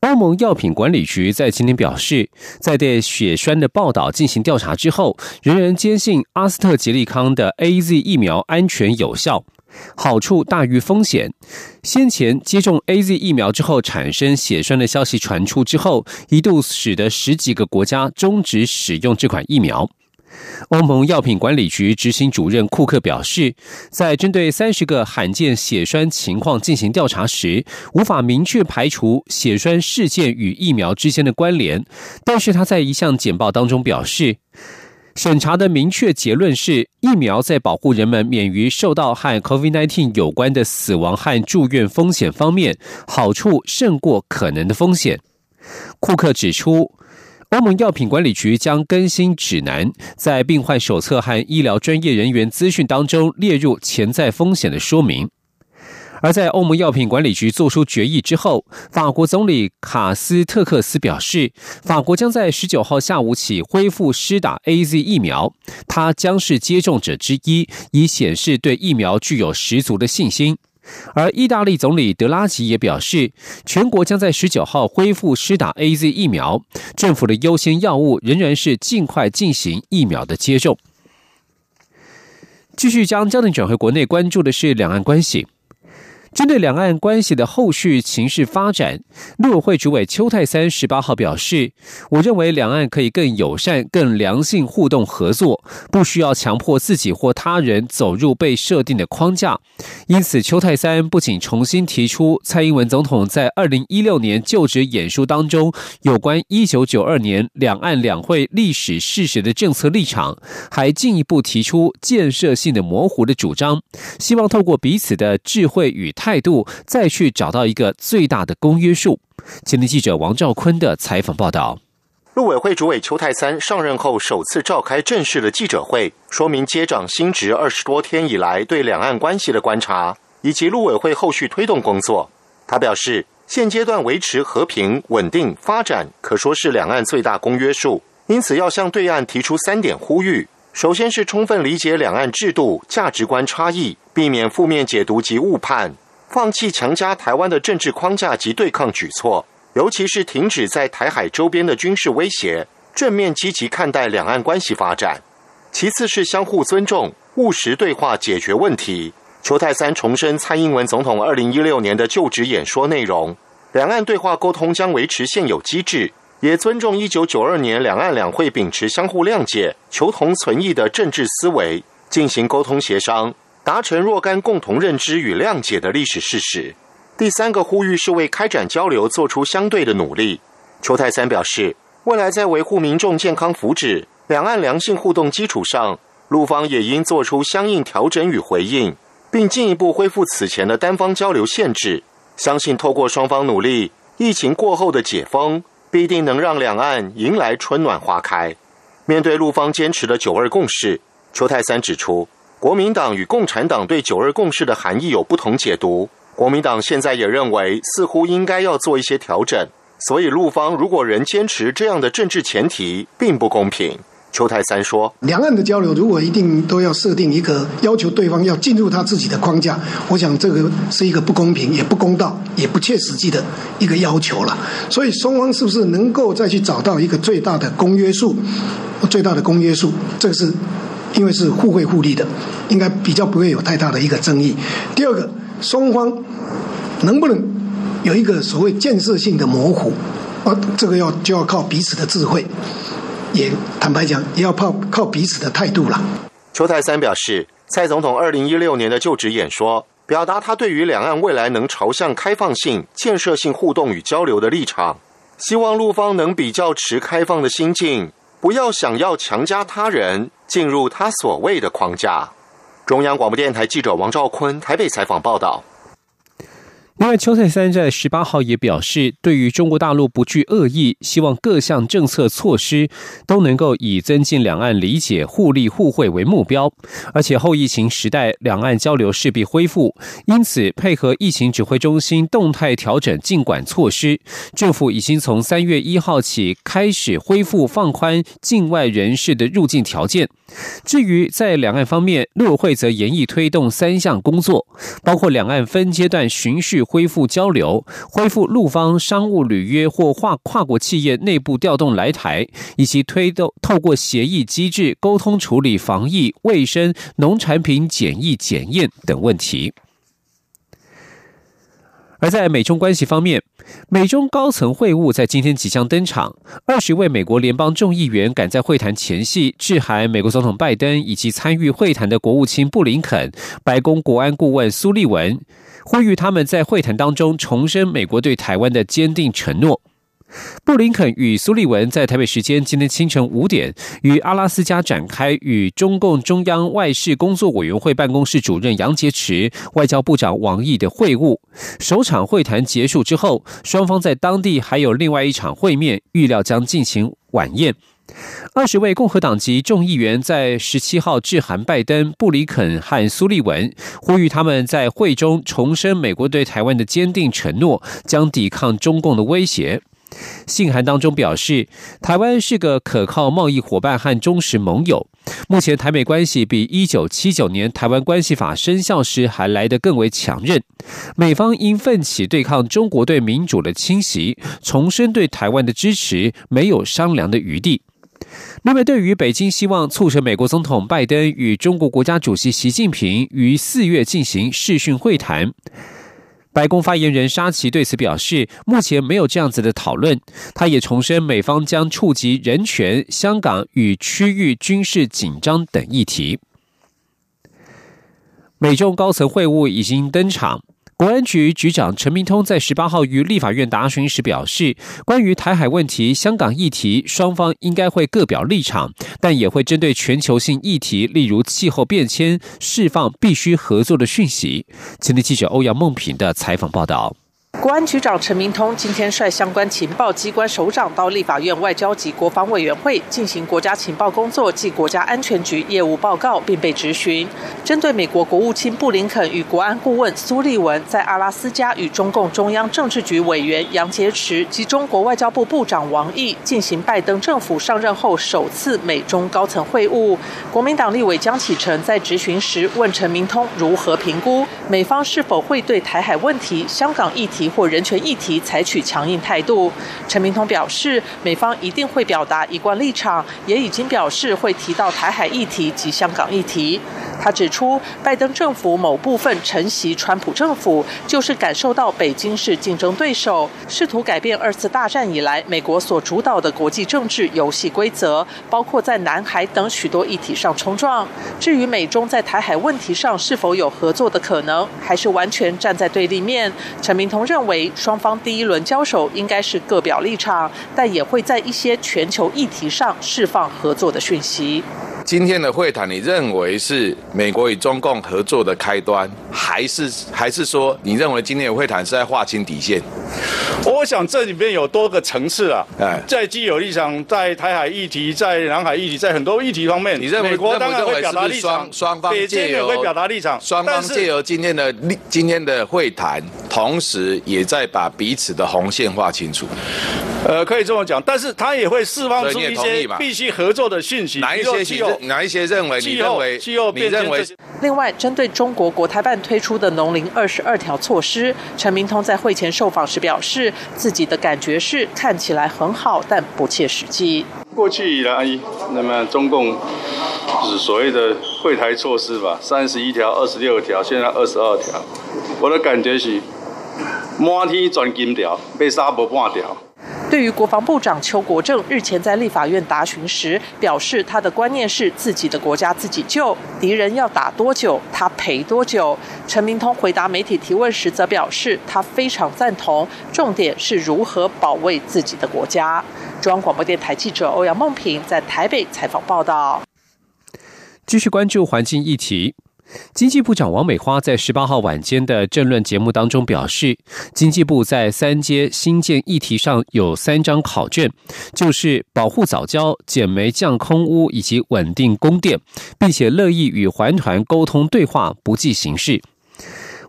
欧盟药品管理局在今天表示，在对血栓的报道进行调查之后，仍然坚信阿斯特捷利康的 A Z 疫苗安全有效，好处大于风险。先前接种 A Z 疫苗之后产生血栓的消息传出之后，一度使得十几个国家终止使用这款疫苗。欧盟药品管理局执行主任库克表示，在针对三十个罕见血栓情况进行调查时，无法明确排除血栓事件与疫苗之间的关联。但是他在一项简报当中表示，审查的明确结论是，疫苗在保护人们免于受到和 COVID-19 有关的死亡和住院风险方面，好处胜过可能的风险。库克指出。欧盟药品管理局将更新指南，在病患手册和医疗专业人员资讯当中列入潜在风险的说明。而在欧盟药品管理局做出决议之后，法国总理卡斯特克斯表示，法国将在十九号下午起恢复施打 A Z 疫苗，他将是接种者之一，以显示对疫苗具有十足的信心。而意大利总理德拉吉也表示，全国将在十九号恢复施打 A Z 疫苗，政府的优先药物仍然是尽快进行疫苗的接种。继续将焦点转回国内，关注的是两岸关系。针对两岸关系的后续情势发展，陆委会主委邱泰三十八号表示：“我认为两岸可以更友善、更良性互动合作，不需要强迫自己或他人走入被设定的框架。”因此，邱泰三不仅重新提出蔡英文总统在二零一六年就职演说当中有关一九九二年两岸两会历史事实的政策立场，还进一步提出建设性的模糊的主张，希望透过彼此的智慧与。态态度再去找到一个最大的公约数。今天记者王兆坤的采访报道。陆委会主委邱泰三上任后首次召开正式的记者会，说明接掌新职二十多天以来对两岸关系的观察，以及陆委会后续推动工作。他表示，现阶段维持和平稳定发展，可说是两岸最大公约数，因此要向对岸提出三点呼吁。首先是充分理解两岸制度价值观差异，避免负面解读及误判。放弃强加台湾的政治框架及对抗举措，尤其是停止在台海周边的军事威胁，正面积极看待两岸关系发展。其次是相互尊重、务实对话解决问题。邱泰三重申蔡英文总统二零一六年的就职演说内容，两岸对话沟通将维持现有机制，也尊重一九九二年两岸两会秉持相互谅解、求同存异的政治思维进行沟通协商。达成若干共同认知与谅解的历史事实。第三个呼吁是为开展交流做出相对的努力。邱泰三表示，未来在维护民众健康福祉、两岸良性互动基础上，陆方也应做出相应调整与回应，并进一步恢复此前的单方交流限制。相信透过双方努力，疫情过后的解封必定能让两岸迎来春暖花开。面对陆方坚持的九二共识，邱泰三指出。国民党与共产党对“九二共识”的含义有不同解读。国民党现在也认为，似乎应该要做一些调整。所以，陆方如果仍坚持这样的政治前提，并不公平。邱泰三说：“两岸的交流，如果一定都要设定一个要求对方要进入他自己的框架，我想这个是一个不公平、也不公道、也不切实际的一个要求了。所以，双方是不是能够再去找到一个最大的公约数？最大的公约数，这个是。”因为是互惠互利的，应该比较不会有太大的一个争议。第二个，双方能不能有一个所谓建设性的模糊？啊，这个要就要靠彼此的智慧，也坦白讲，也要靠靠彼此的态度了。邱泰三表示，蔡总统二零一六年的就职演说，表达他对于两岸未来能朝向开放性、建设性互动与交流的立场，希望陆方能比较持开放的心境。不要想要强加他人进入他所谓的框架。中央广播电台记者王兆坤台北采访报道。另外，邱泰三在十八号也表示，对于中国大陆不具恶意，希望各项政策措施都能够以增进两岸理解、互利互惠为目标。而且后疫情时代，两岸交流势必恢复，因此配合疫情指挥中心动态调整禁管措施，政府已经从三月一号起开始恢复放宽境外人士的入境条件。至于在两岸方面，陆委会则严议推动三项工作，包括两岸分阶段循序。恢复交流，恢复陆方商务履约或跨跨国企业内部调动来台，以及推动透过协议机制沟通处理防疫、卫生、农产品检疫检验等问题。而在美中关系方面，美中高层会晤在今天即将登场。二十位美国联邦众议员赶在会谈前夕致函美国总统拜登以及参与会谈的国务卿布林肯、白宫国安顾问苏利文。呼吁他们在会谈当中重申美国对台湾的坚定承诺。布林肯与苏利文在台北时间今天清晨五点，与阿拉斯加展开与中共中央外事工作委员会办公室主任杨洁篪、外交部长王毅的会晤。首场会谈结束之后，双方在当地还有另外一场会面，预料将进行晚宴。二十位共和党籍众议员在十七号致函拜登、布里肯和苏利文，呼吁他们在会中重申美国对台湾的坚定承诺，将抵抗中共的威胁。信函当中表示，台湾是个可靠贸易伙伴和忠实盟友。目前台美关系比一九七九年台湾关系法生效时还来得更为强韧。美方应奋起对抗中国对民主的侵袭，重申对台湾的支持，没有商量的余地。另外，对于北京希望促成美国总统拜登与中国国家主席习近平于四月进行视讯会谈，白宫发言人沙奇对此表示，目前没有这样子的讨论。他也重申，美方将触及人权、香港与区域军事紧张等议题。美中高层会晤已经登场。国安局局长陈明通在十八号于立法院答询时表示，关于台海问题、香港议题，双方应该会各表立场，但也会针对全球性议题，例如气候变迁，释放必须合作的讯息。前天记者欧阳梦平的采访报道。国安局长陈明通今天率相关情报机关首长到立法院外交及国防委员会进行国家情报工作暨国家安全局业务报告，并被质询。针对美国国务卿布林肯与国安顾问苏利文在阿拉斯加与中共中央政治局委员杨洁篪及中国外交部部长王毅进行拜登政府上任后首次美中高层会晤，国民党立委江启臣在质询时问陈明通如何评估美方是否会对台海问题、香港议题。或人权议题采取强硬态度，陈明通表示，美方一定会表达一贯立场，也已经表示会提到台海议题及香港议题。他指出，拜登政府某部分承袭川普政府，就是感受到北京是竞争对手，试图改变二次大战以来美国所主导的国际政治游戏规则，包括在南海等许多议题上冲撞。至于美中在台海问题上是否有合作的可能，还是完全站在对立面，陈明通认为，双方第一轮交手应该是各表立场，但也会在一些全球议题上释放合作的讯息。今天的会谈，你认为是美国与中共合作的开端，还是还是说你认为今天的会谈是在划清底线？我想这里面有多个层次啊，哎，在既有立场，在台海议题，在南海议题，在很多议题方面，你认为美国当然会表达立场，双方借由会表达立场，双方借由今天的今天的会谈，同时也在把彼此的红线画清楚。呃，可以这么讲，但是他也会释放出一些必须合作的讯息，哪一些？哪一些认为？你认为？气候变迁。另外，针对中国国台办推出的“农林二十二条”措施，陈明通在会前受访时表示，自己的感觉是看起来很好，但不切实际。过去以来，那么中共是所谓的会台措施吧，三十一条、二十六条，现在二十二条，我的感觉是满天钻金条，被杀不半条。对于国防部长邱国正日前在立法院答询时表示，他的观念是自己的国家自己救，敌人要打多久他赔多久。陈明通回答媒体提问时则表示，他非常赞同，重点是如何保卫自己的国家。中央广播电台记者欧阳梦平在台北采访报道。继续关注环境议题。经济部长王美花在十八号晚间的政论节目当中表示，经济部在三阶新建议题上有三张考卷，就是保护早教、减煤降空污以及稳定供电，并且乐意与环团沟通对话，不计形式。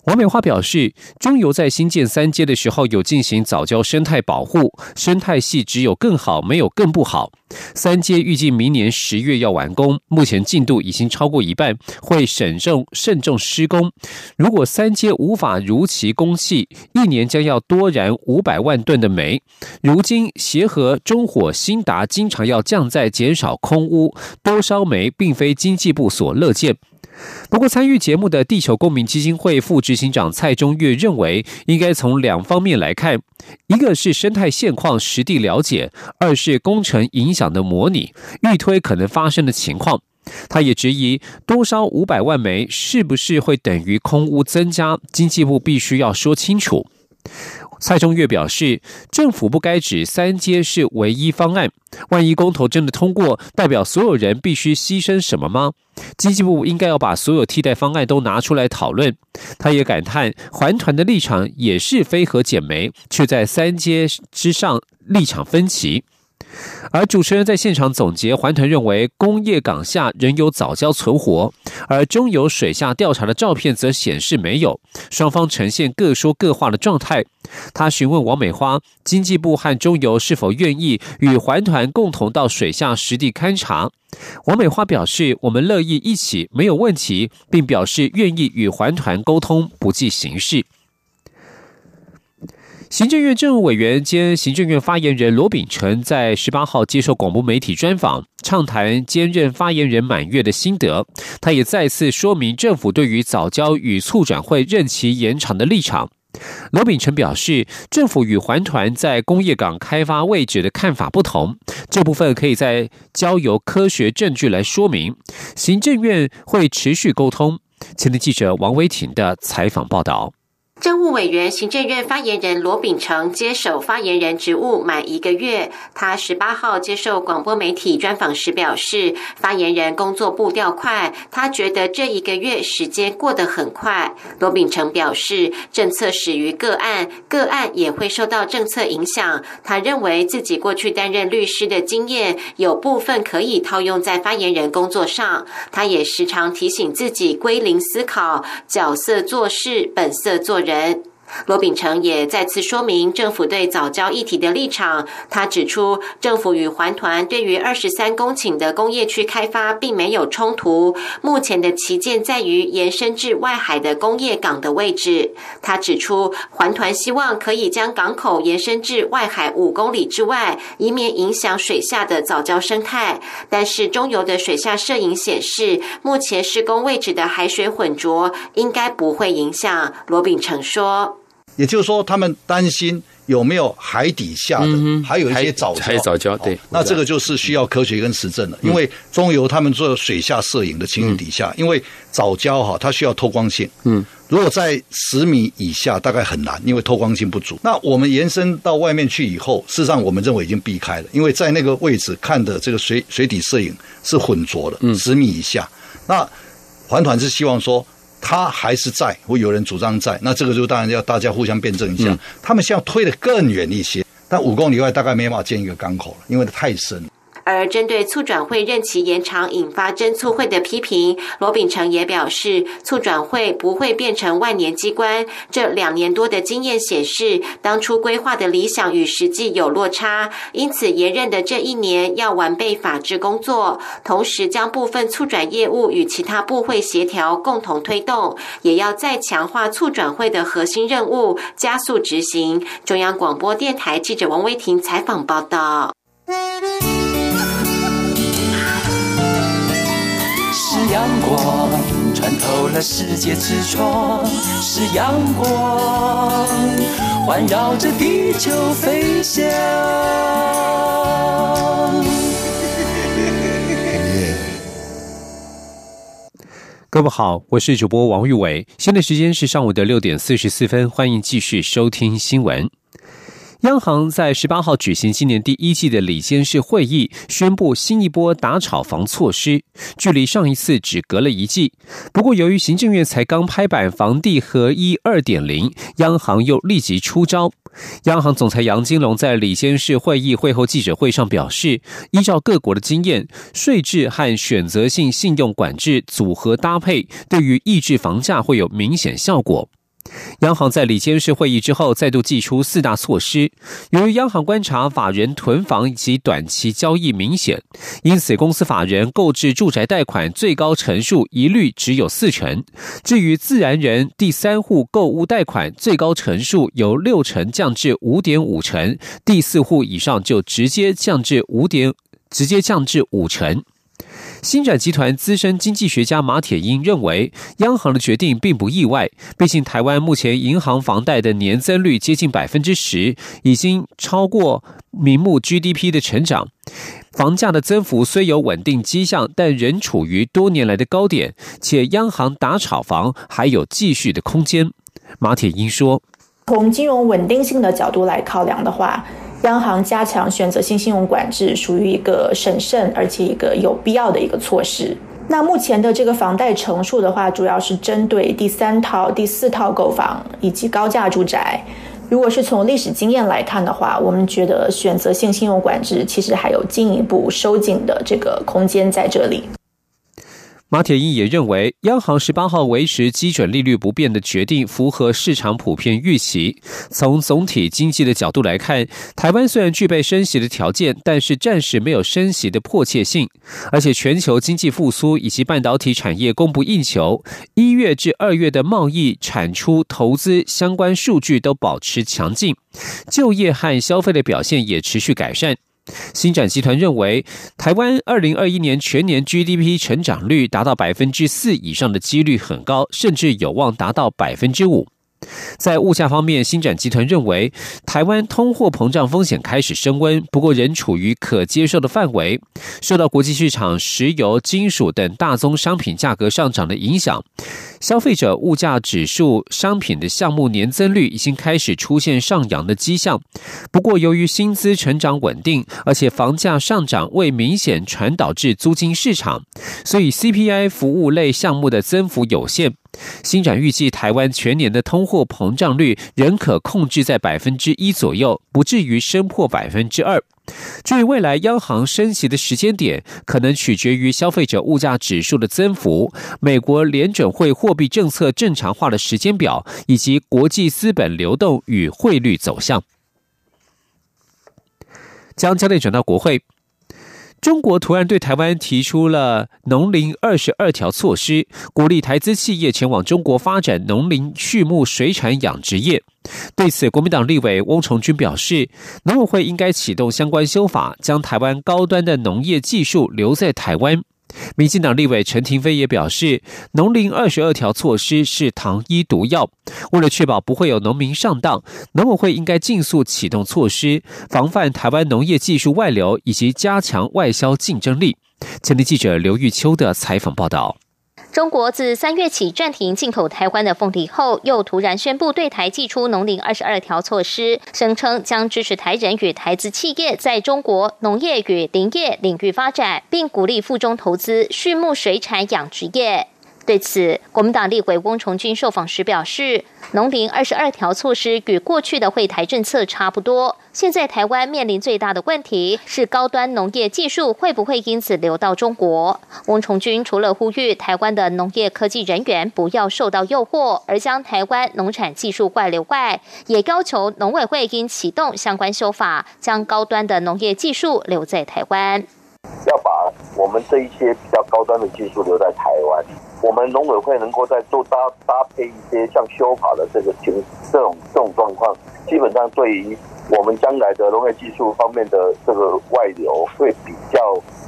王美花表示，中油在新建三阶的时候有进行早教生态保护，生态系只有更好，没有更不好。三阶预计明年十月要完工，目前进度已经超过一半，会慎慎重施工。如果三阶无法如期供气，一年将要多燃五百万吨的煤。如今协和、中火、新达经常要降载减少空污，多烧煤并非经济部所乐见。不过，参与节目的地球公民基金会副执行长蔡中岳认为，应该从两方面来看：一个是生态现况实地了解，二是工程影响的模拟，预推可能发生的情况。他也质疑，多烧五百万枚是不是会等于空污增加？经济部必须要说清楚。蔡中岳表示，政府不该指三阶是唯一方案。万一公投真的通过，代表所有人必须牺牲什么吗？经济部应该要把所有替代方案都拿出来讨论。他也感叹，环团的立场也是非核减煤，却在三阶之上立场分歧。而主持人在现场总结，环团认为工业港下仍有早教存活，而中油水下调查的照片则显示没有，双方呈现各说各话的状态。他询问王美花，经济部和中油是否愿意与环团共同到水下实地勘查。王美花表示，我们乐意一起，没有问题，并表示愿意与环团沟通，不计形式。行政院政务委员兼行政院发言人罗秉成在十八号接受广播媒体专访，畅谈兼任发言人满月的心得。他也再次说明政府对于早教与促转会任期延长的立场。罗秉成表示，政府与环团在工业港开发位置的看法不同，这部分可以在交由科学证据来说明。行政院会持续沟通。前天记者王维婷的采访报道。政务委员、行政院发言人罗秉成接手发言人职务满一个月，他十八号接受广播媒体专访时表示，发言人工作步调快，他觉得这一个月时间过得很快。罗秉成表示，政策始于个案，个案也会受到政策影响。他认为自己过去担任律师的经验，有部分可以套用在发言人工作上。他也时常提醒自己归零思考，角色做事，本色做人。人。罗秉成也再次说明政府对早教议题的立场。他指出，政府与环团对于二十三公顷的工业区开发并没有冲突。目前的旗舰在于延伸至外海的工业港的位置。他指出，环团希望可以将港口延伸至外海五公里之外，以免影响水下的早教生态。但是，中油的水下摄影显示，目前施工位置的海水混浊，应该不会影响。罗秉成说。也就是说，他们担心有没有海底下的，还有一些早还早教，对，那这个就是需要科学跟实证的。因为中油他们做水下摄影的情形底下，因为藻礁哈，它需要透光性，嗯，如果在十米以下，大概很难，因为透光性不足。那我们延伸到外面去以后，事实上我们认为已经避开了，因为在那个位置看的这个水水底摄影是浑浊的，嗯，十米以下。那环团是希望说。他还是在，会有人主张在，那这个就当然要大家互相辩证一下。他们现在推得更远一些，但五公里外大概没法建一个港口了，因为它太深。而针对促转会任期延长引发真促会的批评，罗秉成也表示，促转会不会变成万年机关。这两年多的经验显示，当初规划的理想与实际有落差，因此延任的这一年要完备法制工作，同时将部分促转业务与其他部会协调，共同推动，也要再强化促转会的核心任务，加速执行。中央广播电台记者王威婷采访报道。阳光穿透了世界之窗，是阳光环绕着地球飞翔。各位好，我是主播王玉伟，现在时间是上午的六点四十四分，欢迎继续收听新闻。央行在十八号举行今年第一季的里监事会议，宣布新一波打炒房措施，距离上一次只隔了一季。不过，由于行政院才刚拍板房地合一二点零，央行又立即出招。央行总裁杨金龙在理监事会议会后记者会上表示，依照各国的经验，税制和选择性信用管制组合搭配，对于抑制房价会有明显效果。央行在里监事会议之后再度祭出四大措施。由于央行观察法人囤房以及短期交易明显，因此公司法人购置住宅贷款最高成数一律只有四成。至于自然人第三户购物贷款最高成数由六成降至五点五成，第四户以上就直接降至五点，直接降至五成。新展集团资深经济学家马铁英认为，央行的决定并不意外。毕竟，台湾目前银行房贷的年增率接近百分之十，已经超过名目 GDP 的成长。房价的增幅虽有稳定迹象，但仍处于多年来的高点，且央行打炒房还有继续的空间。马铁英说：“从金融稳定性的角度来考量的话。”央行加强选择性信用管制，属于一个审慎而且一个有必要的一个措施。那目前的这个房贷成数的话，主要是针对第三套、第四套购房以及高价住宅。如果是从历史经验来看的话，我们觉得选择性信用管制其实还有进一步收紧的这个空间在这里。马铁英也认为，央行十八号维持基准利率不变的决定符合市场普遍预期。从总体经济的角度来看，台湾虽然具备升息的条件，但是暂时没有升息的迫切性。而且，全球经济复苏以及半导体产业供不应求，一月至二月的贸易、产出、投资相关数据都保持强劲，就业和消费的表现也持续改善。新展集团认为，台湾二零二一年全年 GDP 成长率达到百分之四以上的几率很高，甚至有望达到百分之五。在物价方面，新展集团认为，台湾通货膨胀风险开始升温，不过仍处于可接受的范围。受到国际市场石油、金属等大宗商品价格上涨的影响，消费者物价指数商品的项目年增率已经开始出现上扬的迹象。不过，由于薪资成长稳定，而且房价上涨未明显传导至租金市场，所以 CPI 服务类项目的增幅有限。新展预计，台湾全年的通货膨胀率仍可控制在百分之一左右，不至于升破百分之二。至于未来央行升息的时间点，可能取决于消费者物价指数的增幅、美国联准会货币政策正常化的时间表，以及国际资本流动与汇率走向。将焦点转到国会。中国突然对台湾提出了农林二十二条措施，鼓励台资企业前往中国发展农林畜牧水产养殖业。对此，国民党立委翁崇军表示，农委会应该启动相关修法，将台湾高端的农业技术留在台湾。民进党立委陈廷飞也表示，农林二十二条措施是糖衣毒药，为了确保不会有农民上当，农委会应该尽速启动措施，防范台湾农业技术外流，以及加强外销竞争力。前天记者刘玉秋的采访报道。中国自三月起暂停进口台湾的凤梨后，又突然宣布对台寄出农林二十二条措施，声称将支持台人与台资企业在中国农业与林业领域发展，并鼓励附中投资畜牧水产养殖业。对此，国民党立委翁崇军受访时表示，农林二十二条措施与过去的惠台政策差不多。现在台湾面临最大的问题是高端农业技术会不会因此流到中国？翁崇军除了呼吁台湾的农业科技人员不要受到诱惑而将台湾农产技术外流外，也要求农委会应启动相关修法，将高端的农业技术留在台湾。要把我们这一些比较高端的技术留在台湾。我们农委会能够在做搭搭配一些像修法的这个情这种这种状况，基本上对于我们将来的农业技术方面的这个外流会比较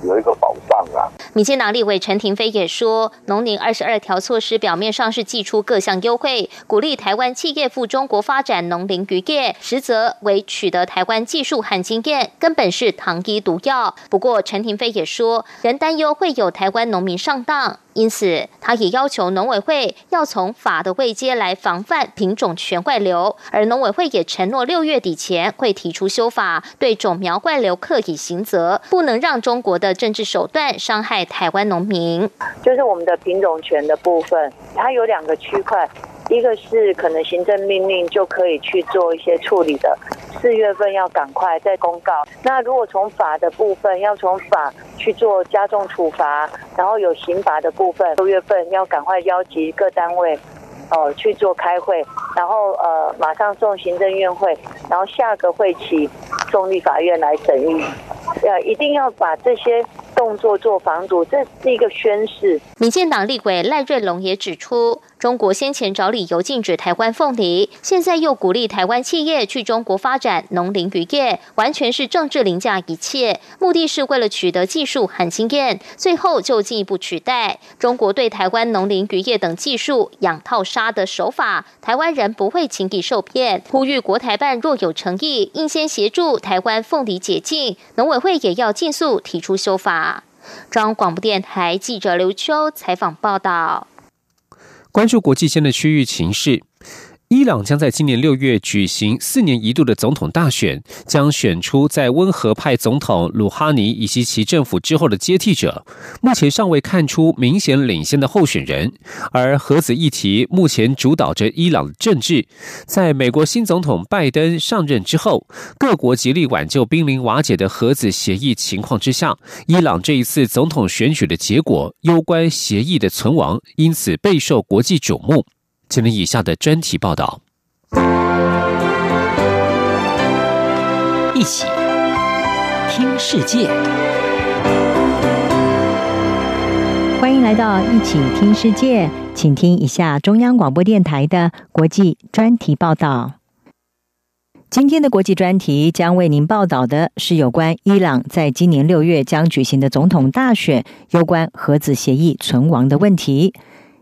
有一个保障啊。民进党立委陈廷飞也说，农林二十二条措施表面上是寄出各项优惠，鼓励台湾企业赴中国发展农林渔业，实则为取得台湾技术和经验，根本是糖衣毒药。不过陈廷飞也说，仍担忧会有台湾农民上当。因此，他也要求农委会要从法的位阶来防范品种全怪流，而农委会也承诺六月底前会提出修法，对种苗怪流刻以刑责，不能让中国的政治手段伤害台湾农民。就是我们的品种权的部分，它有两个区块，一个是可能行政命令就可以去做一些处理的。四月份要赶快再公告。那如果从法的部分，要从法去做加重处罚，然后有刑罚的部分，六月份要赶快邀集各单位，哦去做开会，然后呃马上送行政院会，然后下个会期送立法院来审议。呃，一定要把这些。动作做防堵，这是一个宣誓。民进党立委赖瑞龙也指出，中国先前找理由禁止台湾凤梨，现在又鼓励台湾企业去中国发展农林渔业，完全是政治凌驾一切，目的是为了取得技术和经验，最后就进一步取代中国对台湾农林渔业等技术养套杀的手法。台湾人不会轻易受骗，呼吁国台办若有诚意，应先协助台湾凤梨解禁，农委会也要尽速提出修法。中央广播电台记者刘秋采访报道。关注国际间的区域情势。伊朗将在今年六月举行四年一度的总统大选，将选出在温和派总统鲁哈尼以及其政府之后的接替者。目前尚未看出明显领先的候选人，而核子议题目前主导着伊朗政治。在美国新总统拜登上任之后，各国极力挽救濒临瓦解的核子协议情况之下，伊朗这一次总统选举的结果攸关协议的存亡，因此备受国际瞩目。请听以下的专题报道。一起听世界，欢迎来到一起听世界，请听一下中央广播电台的国际专题报道。今天的国际专题将为您报道的是有关伊朗在今年六月将举行的总统大选，有关核子协议存亡的问题。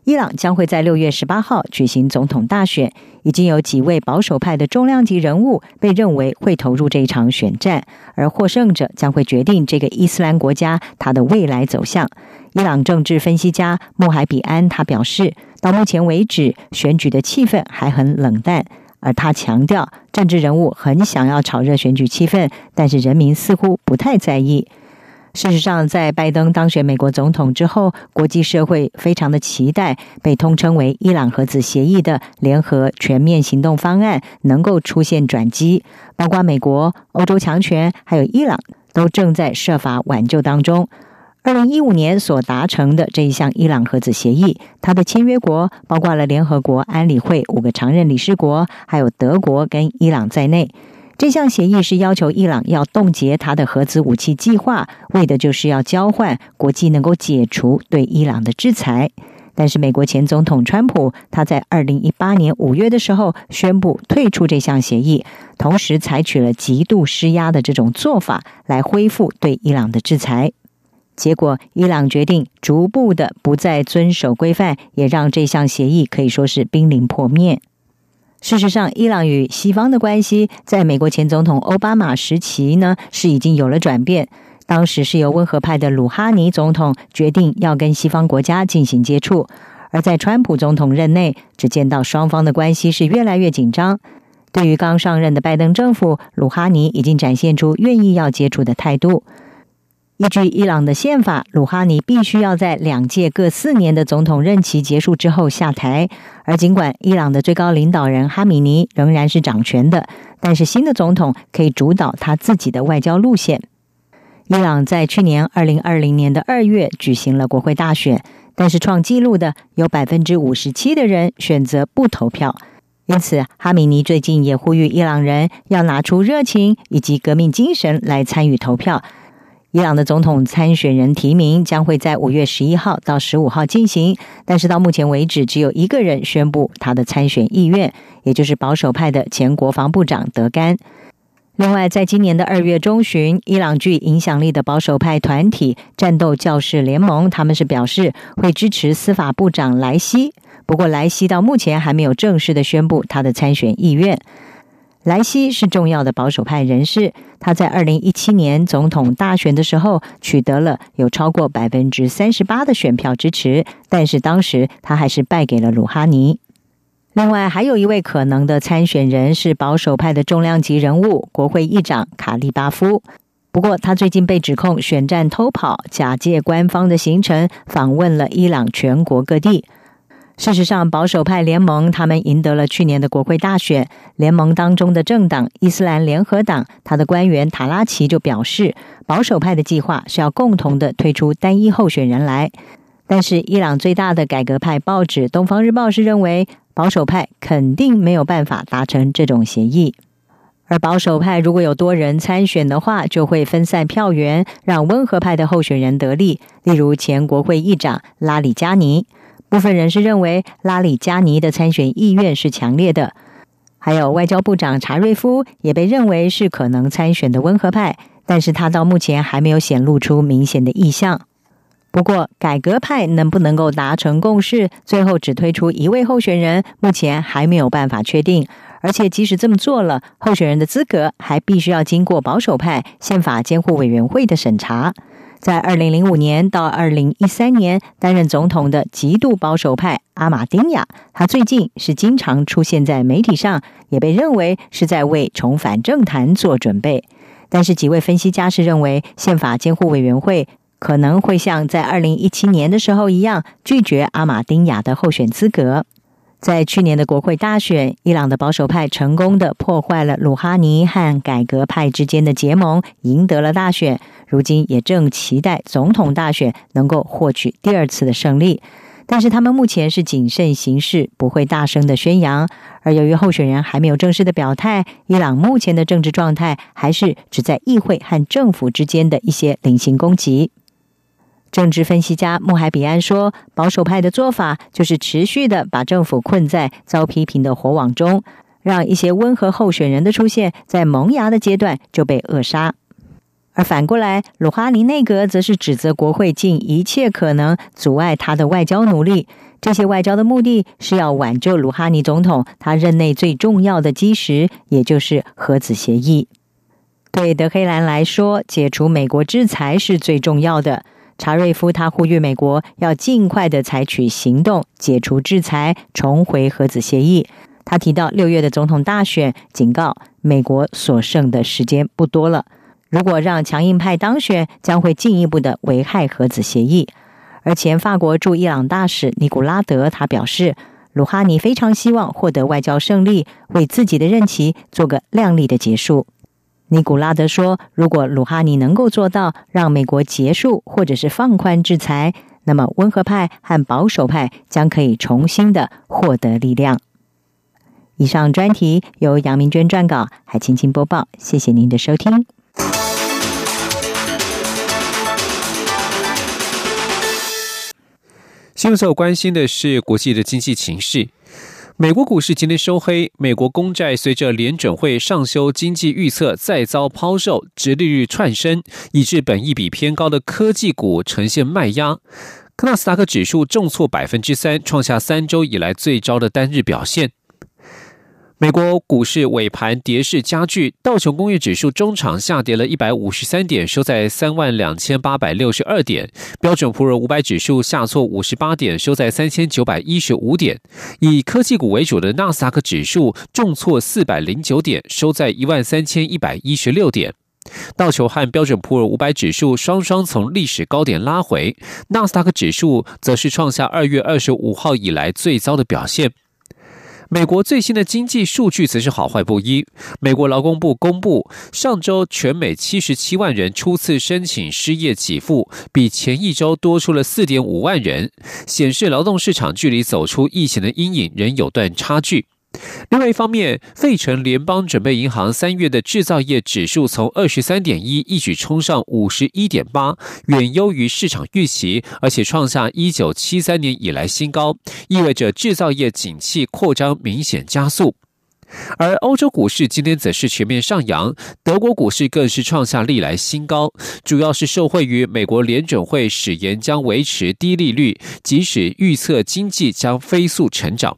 伊朗将会在六月十八号举行总统大选，已经有几位保守派的重量级人物被认为会投入这一场选战，而获胜者将会决定这个伊斯兰国家它的未来走向。伊朗政治分析家穆海比安他表示，到目前为止，选举的气氛还很冷淡，而他强调，政治人物很想要炒热选举气氛，但是人民似乎不太在意。事实上，在拜登当选美国总统之后，国际社会非常的期待被通称为“伊朗核子协议”的联合全面行动方案能够出现转机。包括美国、欧洲强权还有伊朗，都正在设法挽救当中。二零一五年所达成的这一项伊朗核子协议，它的签约国包括了联合国安理会五个常任理事国，还有德国跟伊朗在内。这项协议是要求伊朗要冻结他的核子武器计划，为的就是要交换国际能够解除对伊朗的制裁。但是，美国前总统川普他在二零一八年五月的时候宣布退出这项协议，同时采取了极度施压的这种做法来恢复对伊朗的制裁。结果，伊朗决定逐步的不再遵守规范，也让这项协议可以说是濒临破灭。事实上，伊朗与西方的关系，在美国前总统奥巴马时期呢，是已经有了转变。当时是由温和派的鲁哈尼总统决定要跟西方国家进行接触，而在川普总统任内，只见到双方的关系是越来越紧张。对于刚上任的拜登政府，鲁哈尼已经展现出愿意要接触的态度。依据伊朗的宪法，鲁哈尼必须要在两届各四年的总统任期结束之后下台。而尽管伊朗的最高领导人哈米尼仍然是掌权的，但是新的总统可以主导他自己的外交路线。伊朗在去年二零二零年的二月举行了国会大选，但是创纪录的有百分之五十七的人选择不投票。因此，哈米尼最近也呼吁伊朗人要拿出热情以及革命精神来参与投票。伊朗的总统参选人提名将会在五月十一号到十五号进行，但是到目前为止，只有一个人宣布他的参选意愿，也就是保守派的前国防部长德甘。另外，在今年的二月中旬，伊朗具影响力的保守派团体战斗教士联盟，他们是表示会支持司法部长莱西，不过莱西到目前还没有正式的宣布他的参选意愿。莱西是重要的保守派人士，他在二零一七年总统大选的时候取得了有超过百分之三十八的选票支持，但是当时他还是败给了鲁哈尼。另外，还有一位可能的参选人是保守派的重量级人物——国会议长卡利巴夫。不过，他最近被指控选战偷跑，假借官方的行程访问了伊朗全国各地。事实上，保守派联盟他们赢得了去年的国会大选。联盟当中的政党伊斯兰联合党，他的官员塔拉奇就表示，保守派的计划是要共同的推出单一候选人来。但是，伊朗最大的改革派报纸《东方日报》是认为，保守派肯定没有办法达成这种协议。而保守派如果有多人参选的话，就会分散票源，让温和派的候选人得利。例如，前国会议长拉里加尼。部分人士认为，拉里加尼的参选意愿是强烈的。还有外交部长查瑞夫也被认为是可能参选的温和派，但是他到目前还没有显露出明显的意向。不过，改革派能不能够达成共识，最后只推出一位候选人，目前还没有办法确定。而且，即使这么做了，候选人的资格还必须要经过保守派宪法监护委员会的审查。在二零零五年到二零一三年担任总统的极度保守派阿马丁亚，他最近是经常出现在媒体上，也被认为是在为重返政坛做准备。但是几位分析家是认为，宪法监护委员会可能会像在二零一七年的时候一样，拒绝阿马丁亚的候选资格。在去年的国会大选，伊朗的保守派成功的破坏了鲁哈尼和改革派之间的结盟，赢得了大选。如今也正期待总统大选能够获取第二次的胜利。但是他们目前是谨慎行事，不会大声的宣扬。而由于候选人还没有正式的表态，伊朗目前的政治状态还是只在议会和政府之间的一些零星攻击。政治分析家穆海比安说：“保守派的做法就是持续的把政府困在遭批评的火网中，让一些温和候选人的出现在萌芽的阶段就被扼杀。而反过来，鲁哈尼内阁则是指责国会尽一切可能阻碍他的外交努力。这些外交的目的是要挽救鲁哈尼总统他任内最重要的基石，也就是核子协议。对德黑兰来说，解除美国制裁是最重要的。”查瑞夫他呼吁美国要尽快的采取行动，解除制裁，重回核子协议。他提到六月的总统大选，警告美国所剩的时间不多了。如果让强硬派当选，将会进一步的危害核子协议。而前法国驻伊朗大使尼古拉德他表示，鲁哈尼非常希望获得外交胜利，为自己的任期做个亮丽的结束。尼古拉德说：“如果鲁哈尼能够做到让美国结束或者是放宽制裁，那么温和派和保守派将可以重新的获得力量。”以上专题由杨明娟撰稿，海青青播报。谢谢您的收听。新闻所关心的是国际的经济情势。美国股市今天收黑，美国公债随着联准会上修经济预测，再遭抛售，殖利率窜升，以致本一比偏高的科技股呈现卖压。纳斯达克指数重挫百分之三，创下三周以来最糟的单日表现。美国股市尾盘跌势加剧，道琼工业指数中场下跌了一百五十三点，收在三万两千八百六十二点；标准普尔五百指数下挫五十八点，收在三千九百一十五点。以科技股为主的纳斯达克指数重挫四百零九点，收在一万三千一百一十六点。道琼和标准普尔五百指数双双从历史高点拉回，纳斯达克指数则是创下二月二十五号以来最糟的表现。美国最新的经济数据则是好坏不一。美国劳工部公布，上周全美七十七万人初次申请失业给付，比前一周多出了四点五万人，显示劳动市场距离走出疫情的阴影仍有段差距。另外一方面，费城联邦准备银行三月的制造业指数从二十三点一一举冲上五十一点八，远优于市场预期，而且创下一九七三年以来新高，意味着制造业景气扩张明显加速。而欧洲股市今天则是全面上扬，德国股市更是创下历来新高，主要是受惠于美国联准会誓言将维持低利率，即使预测经济将飞速成长。